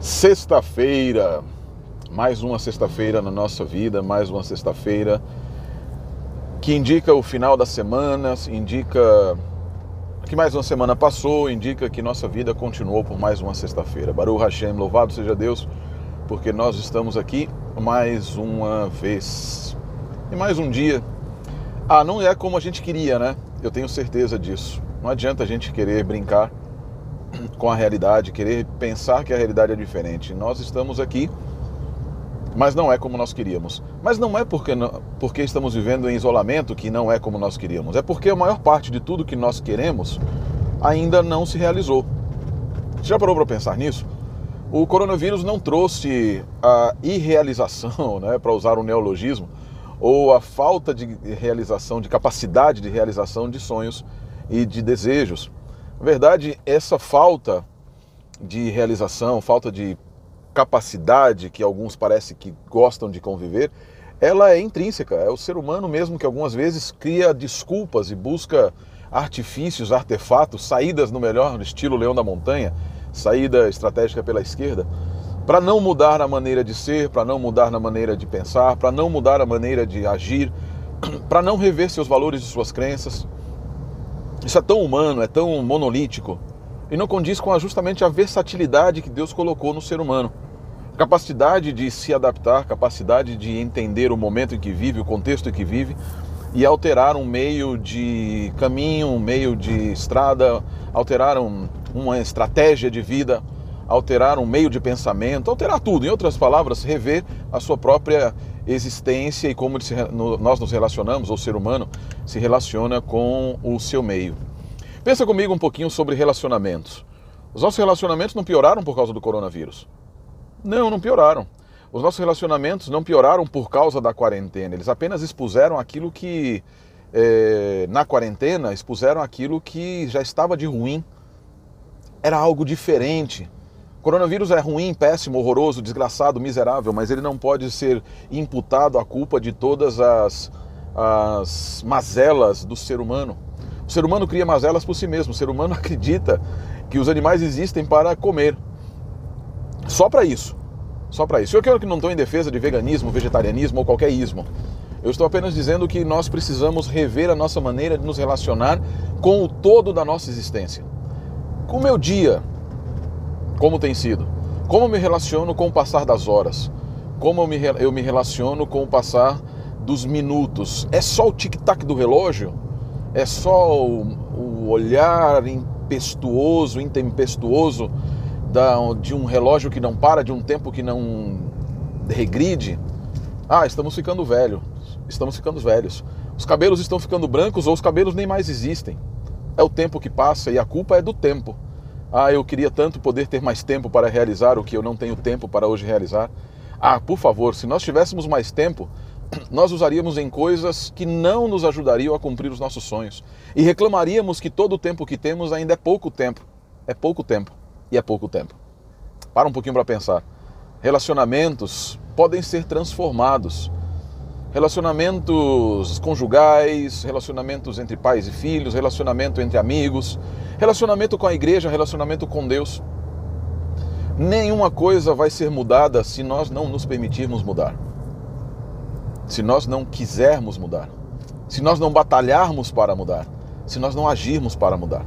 Sexta-feira, mais uma sexta-feira na nossa vida, mais uma sexta-feira que indica o final da semana, indica que mais uma semana passou, indica que nossa vida continuou por mais uma sexta-feira. Baruch Hashem, louvado seja Deus, porque nós estamos aqui mais uma vez. E mais um dia. Ah, não é como a gente queria, né? Eu tenho certeza disso. Não adianta a gente querer brincar com a realidade, querer pensar que a realidade é diferente. Nós estamos aqui, mas não é como nós queríamos. Mas não é porque, porque estamos vivendo em isolamento que não é como nós queríamos. É porque a maior parte de tudo que nós queremos ainda não se realizou. Já parou para pensar nisso? O coronavírus não trouxe a irrealização, né, para usar um neologismo, ou a falta de realização, de capacidade de realização de sonhos e de desejos. Na verdade, essa falta de realização, falta de capacidade que alguns parece que gostam de conviver, ela é intrínseca. É o ser humano mesmo que algumas vezes cria desculpas e busca artifícios, artefatos, saídas no melhor estilo Leão da Montanha, saída estratégica pela esquerda, para não mudar a maneira de ser, para não mudar na maneira de pensar, para não mudar a maneira de agir, para não rever seus valores e suas crenças. Isso é tão humano, é tão monolítico e não condiz com justamente a versatilidade que Deus colocou no ser humano. Capacidade de se adaptar, capacidade de entender o momento em que vive, o contexto em que vive e alterar um meio de caminho, um meio de estrada, alterar um, uma estratégia de vida, alterar um meio de pensamento, alterar tudo. Em outras palavras, rever a sua própria existência e como nós nos relacionamos, ou o ser humano se relaciona com o seu meio. Pensa comigo um pouquinho sobre relacionamentos. Os nossos relacionamentos não pioraram por causa do coronavírus. Não, não pioraram. Os nossos relacionamentos não pioraram por causa da quarentena. Eles apenas expuseram aquilo que, é, na quarentena, expuseram aquilo que já estava de ruim. Era algo diferente Coronavírus é ruim, péssimo, horroroso, desgraçado, miserável, mas ele não pode ser imputado à culpa de todas as, as mazelas do ser humano. O ser humano cria mazelas por si mesmo. O ser humano acredita que os animais existem para comer. Só para isso. Só para isso. Eu quero que não estou em defesa de veganismo, vegetarianismo ou qualquer ismo. Eu estou apenas dizendo que nós precisamos rever a nossa maneira de nos relacionar com o todo da nossa existência. O meu dia, como tem sido? Como eu me relaciono com o passar das horas? Como eu me, eu me relaciono com o passar dos minutos? É só o tic-tac do relógio? É só o, o olhar impetuoso, intempestuoso da, de um relógio que não para, de um tempo que não regride? Ah, estamos ficando velho. Estamos ficando velhos. Os cabelos estão ficando brancos ou os cabelos nem mais existem. É o tempo que passa e a culpa é do tempo. Ah, eu queria tanto poder ter mais tempo para realizar o que eu não tenho tempo para hoje realizar. Ah, por favor, se nós tivéssemos mais tempo, nós usaríamos em coisas que não nos ajudariam a cumprir os nossos sonhos. E reclamaríamos que todo o tempo que temos ainda é pouco tempo. É pouco tempo. E é pouco tempo. Para um pouquinho para pensar. Relacionamentos podem ser transformados relacionamentos conjugais, relacionamentos entre pais e filhos, relacionamento entre amigos, relacionamento com a igreja, relacionamento com Deus. Nenhuma coisa vai ser mudada se nós não nos permitirmos mudar. Se nós não quisermos mudar. Se nós não batalharmos para mudar. Se nós não agirmos para mudar.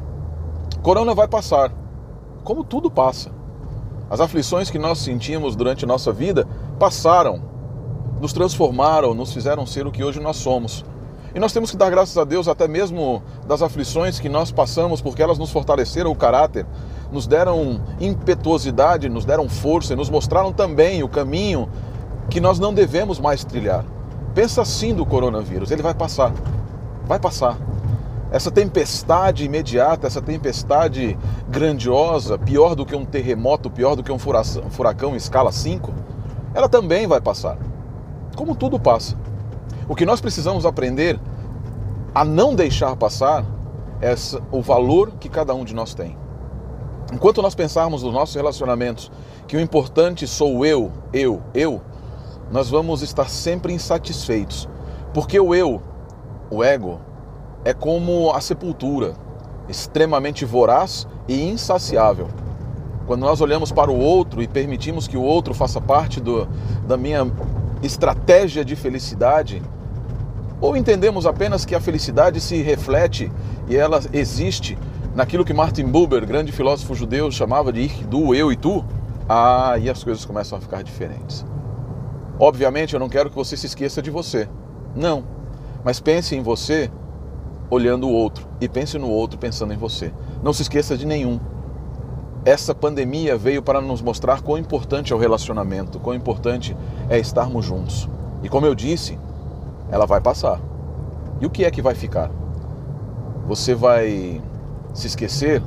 Corona vai passar, como tudo passa. As aflições que nós sentimos durante nossa vida passaram nos transformaram, nos fizeram ser o que hoje nós somos. E nós temos que dar graças a Deus até mesmo das aflições que nós passamos, porque elas nos fortaleceram o caráter, nos deram impetuosidade, nos deram força e nos mostraram também o caminho que nós não devemos mais trilhar. Pensa assim do coronavírus, ele vai passar. Vai passar. Essa tempestade imediata, essa tempestade grandiosa, pior do que um terremoto, pior do que um furacão, furacão em escala 5, ela também vai passar como tudo passa. O que nós precisamos aprender a não deixar passar é o valor que cada um de nós tem. Enquanto nós pensarmos nos nossos relacionamentos que o importante sou eu, eu, eu, nós vamos estar sempre insatisfeitos. Porque o eu, o ego, é como a sepultura, extremamente voraz e insaciável. quando nós olhamos para o outro e permitimos que o outro faça parte do, da minha estratégia de felicidade, ou entendemos apenas que a felicidade se reflete e ela existe naquilo que Martin Buber, grande filósofo judeu, chamava de ich, du, eu e tu, aí as coisas começam a ficar diferentes. Obviamente eu não quero que você se esqueça de você. Não. Mas pense em você olhando o outro e pense no outro pensando em você. Não se esqueça de nenhum. Essa pandemia veio para nos mostrar quão importante é o relacionamento, quão importante é estarmos juntos. E como eu disse, ela vai passar. E o que é que vai ficar? Você vai se esquecer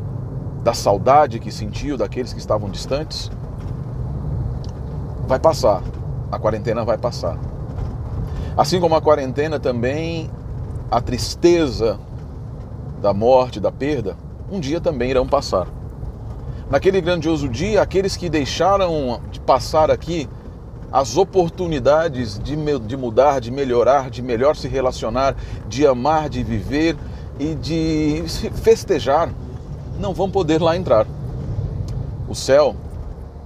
da saudade que sentiu daqueles que estavam distantes? Vai passar. A quarentena vai passar. Assim como a quarentena também, a tristeza da morte, da perda, um dia também irão passar. Naquele grandioso dia, aqueles que deixaram de passar aqui as oportunidades de, de mudar, de melhorar, de melhor se relacionar, de amar, de viver e de festejar, não vão poder lá entrar. O céu,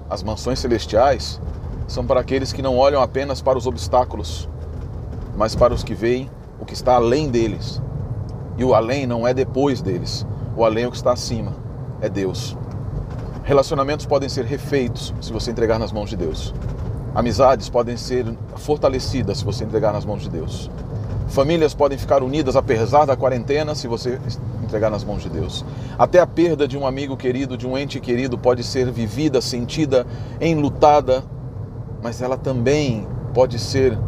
as mansões celestiais, são para aqueles que não olham apenas para os obstáculos, mas para os que veem o que está além deles. E o além não é depois deles, o além é o que está acima, é Deus. Relacionamentos podem ser refeitos se você entregar nas mãos de Deus. Amizades podem ser fortalecidas se você entregar nas mãos de Deus. Famílias podem ficar unidas apesar da quarentena se você entregar nas mãos de Deus. Até a perda de um amigo querido, de um ente querido, pode ser vivida, sentida, enlutada, mas ela também pode ser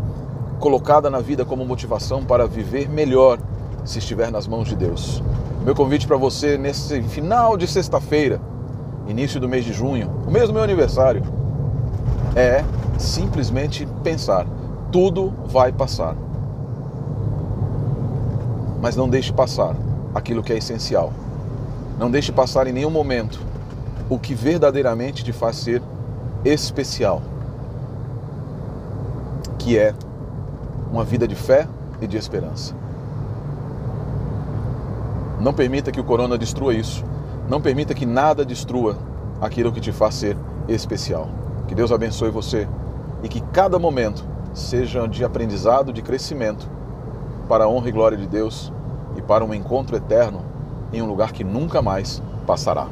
colocada na vida como motivação para viver melhor se estiver nas mãos de Deus. Meu convite para você nesse final de sexta-feira, início do mês de junho, o mês do meu aniversário, é simplesmente pensar: tudo vai passar. Mas não deixe passar aquilo que é essencial. Não deixe passar em nenhum momento o que verdadeiramente te faz ser especial, que é uma vida de fé e de esperança. Não permita que o corona destrua isso. Não permita que nada destrua aquilo que te faz ser especial. Que Deus abençoe você e que cada momento seja de aprendizado, de crescimento, para a honra e glória de Deus e para um encontro eterno em um lugar que nunca mais passará.